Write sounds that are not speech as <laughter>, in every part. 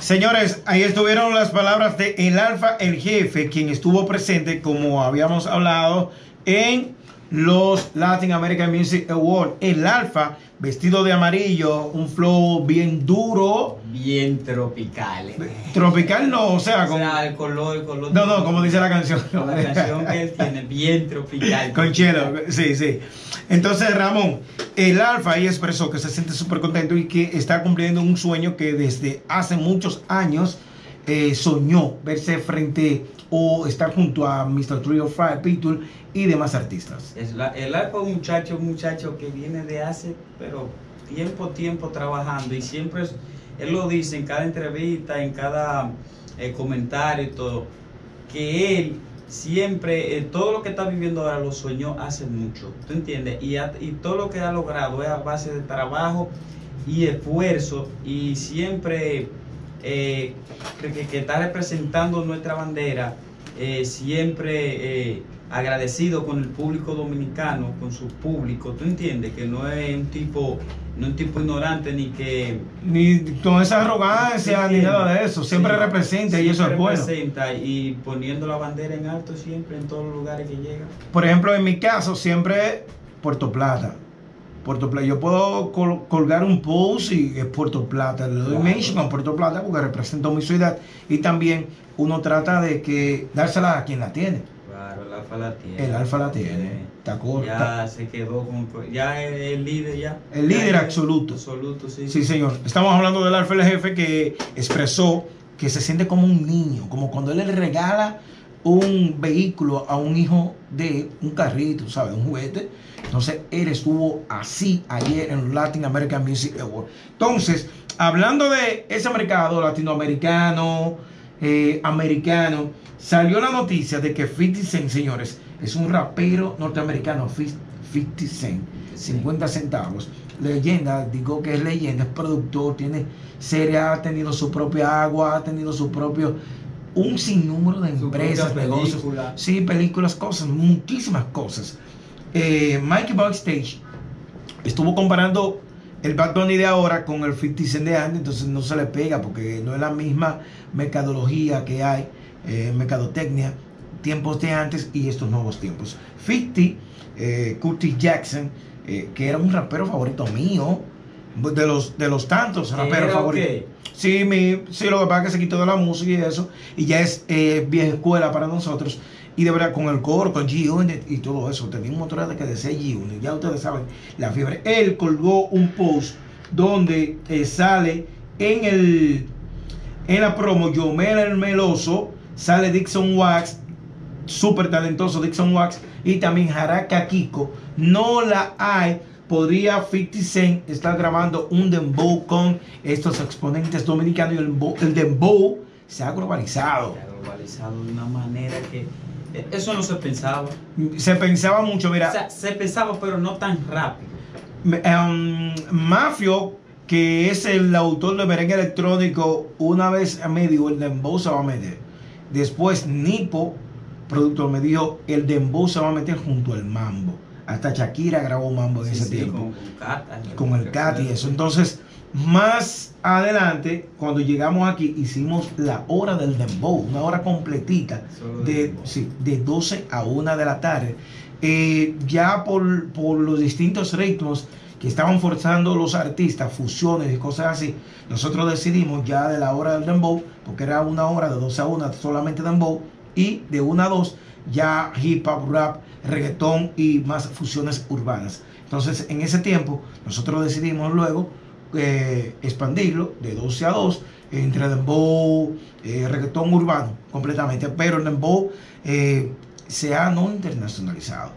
Señores, ahí estuvieron las palabras de El Alfa, el jefe, quien estuvo presente, como habíamos hablado, en los Latin American Music Awards. El Alfa, vestido de amarillo, un flow bien duro. Bien tropical. Tropical no, o sea, O sea, el color, el color. no, no, como dice la canción. La canción que él tiene, bien tropical. <laughs> Con Chelo, sí, sí. Entonces, Ramón, el Alfa ahí expresó que se siente súper contento y que está cumpliendo un sueño que desde hace muchos años eh, soñó verse frente o estar junto a Mr. Trio Fire Pitbull y demás artistas. Es el es un muchacho, muchacho que viene de hace, pero tiempo, tiempo trabajando y siempre, él lo dice en cada entrevista, en cada eh, comentario y todo, que él siempre, eh, todo lo que está viviendo ahora lo soñó hace mucho, ¿tú entiendes? Y todo lo que ha logrado es a base de trabajo y esfuerzo y siempre eh, que, está representando nuestra bandera, eh, siempre eh, agradecido con el público dominicano, con su público, ¿tú entiendes? Que no es un tipo, no es un tipo ignorante ni que... Ni con esa arrogancia ni nada de eso. Siempre Sí, representa y eso es bueno. representa y poniendo la bandera en alto siempre en todos los lugares que llega. Por ejemplo, en mi caso, siempre Puerto Plata. Puerto Plata. Yo puedo col- colgar un post y es Puerto Plata. Le doy mention a Puerto Plata porque representa mi ciudad. Y también uno trata de que dársela a quien la tiene. Claro, el alfa la tiene. El alfa la tiene. Está corta. Ya se quedó con... Ya es el líder ya. El líder Ya absoluto. Absoluto, sí. Sí, señor. Estamos hablando del Alfa el jefe que expresó que se siente como un niño, como cuando él le regala un vehículo a un hijo de un carrito, ¿sabes? Un juguete. Entonces, él estuvo así ayer en Latin American Music Awards. Entonces, hablando de ese mercado latinoamericano, eh, americano, salió la noticia de que 50 Cent, señores, es un rapero norteamericano, 50 Cent, 50 centavos. Leyenda, digo que es leyenda, es productor, tiene serie, ha tenido su propia agua, ha tenido su propio, un sinnúmero de empresas, negocios, película. sí, películas, cosas, muchísimas cosas. Eh, Mikey Backstage estuvo comparando el Bad Bunny de ahora con el 50 Cent de antes, entonces no se le pega porque no es la misma mercadología que hay, eh, mercadotecnia, tiempos de antes y estos nuevos tiempos. 50, eh, Curtis Jackson, eh, que era un rapero favorito mío, de los, de los tantos raperos ¿Era favoritos. ok? Sí, mi, sí, lo que pasa es que se quitó de la música y eso, y ya es eh, vieja escuela para nosotros. Y de verdad, con el coro, con G-Unit y todo eso, tenía un motor de que decía G-Unit, ya ustedes saben, la fiebre. Él colgó un post donde eh, sale en el en la promo Yomel el Meloso, sale Dixon Wax, súper talentoso Dixon Wax, y también Jaraka Kiko. No la hay. Podría 50 Cent estar grabando un dembow con estos exponentes dominicanos y el, bo- el dembow se ha globalizado. Se ha globalizado de una manera que eh, eso no se pensaba. Se pensaba mucho, mira, O sea, se pensaba, pero no tan rápido. Um, Mafio, que es el autor de merengue electrónico, una vez me dijo, el dembow se va a meter. Después Nipo, productor, me dijo, el dembow se va a meter junto al mambo. Hasta Shakira grabó mambo en Sí, ese sí, tiempo. Con, con Con el cat y eso. Entonces, más adelante, cuando llegamos aquí, hicimos la hora del dembow, una hora completita, Solo de sí, de 12 a 1 de la tarde. Eh, ya por, por los distintos ritmos que estaban forzando los artistas, fusiones y cosas así, nosotros decidimos ya de la hora del dembow, porque era una hora de 12 a 1 solamente dembow, y de 1 a 2 ya hip hop, rap, reggaetón y más fusiones urbanas. Entonces, en ese tiempo, nosotros decidimos luego eh, expandirlo de 12 a 2 entre dembow, eh, reggaetón urbano completamente, pero el dembow eh, se ha no internacionalizado,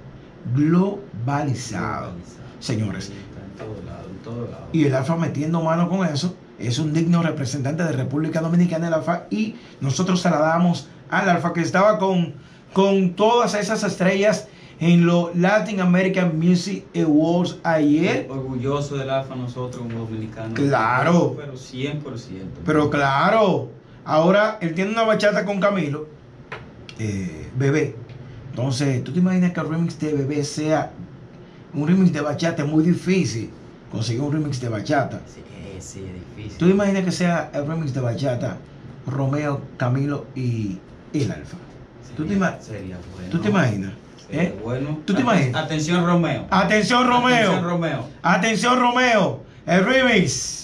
globalizado, señores. En todo lado, en todo lado. Y el Alfa metiendo mano con eso, es un digno representante de República Dominicana el Alfa y nosotros se la damos al Alfa que estaba con, con todas esas estrellas en los Latin American Music Awards ayer. Orgulloso del Alfa nosotros como dominicanos. Claro. Pero 100%. Pero claro, ahora él tiene una bachata con Camilo, eh, bebé. Entonces, ¿tú te imaginas que el remix de bebé sea un remix de bachata? Es muy difícil conseguir un remix de bachata. Sí, sí, es difícil. ¿Tú te imaginas que sea el remix de Bachata, Romeo, Camilo y el Alfa? ¿Tú te, ima- sería bueno. ¿Tú te imaginas? ¿Eh? bueno. ¿Tú te imaginas? Atención, Romeo. Atención Romeo. Atención, Romeo. Atención Romeo. El remix.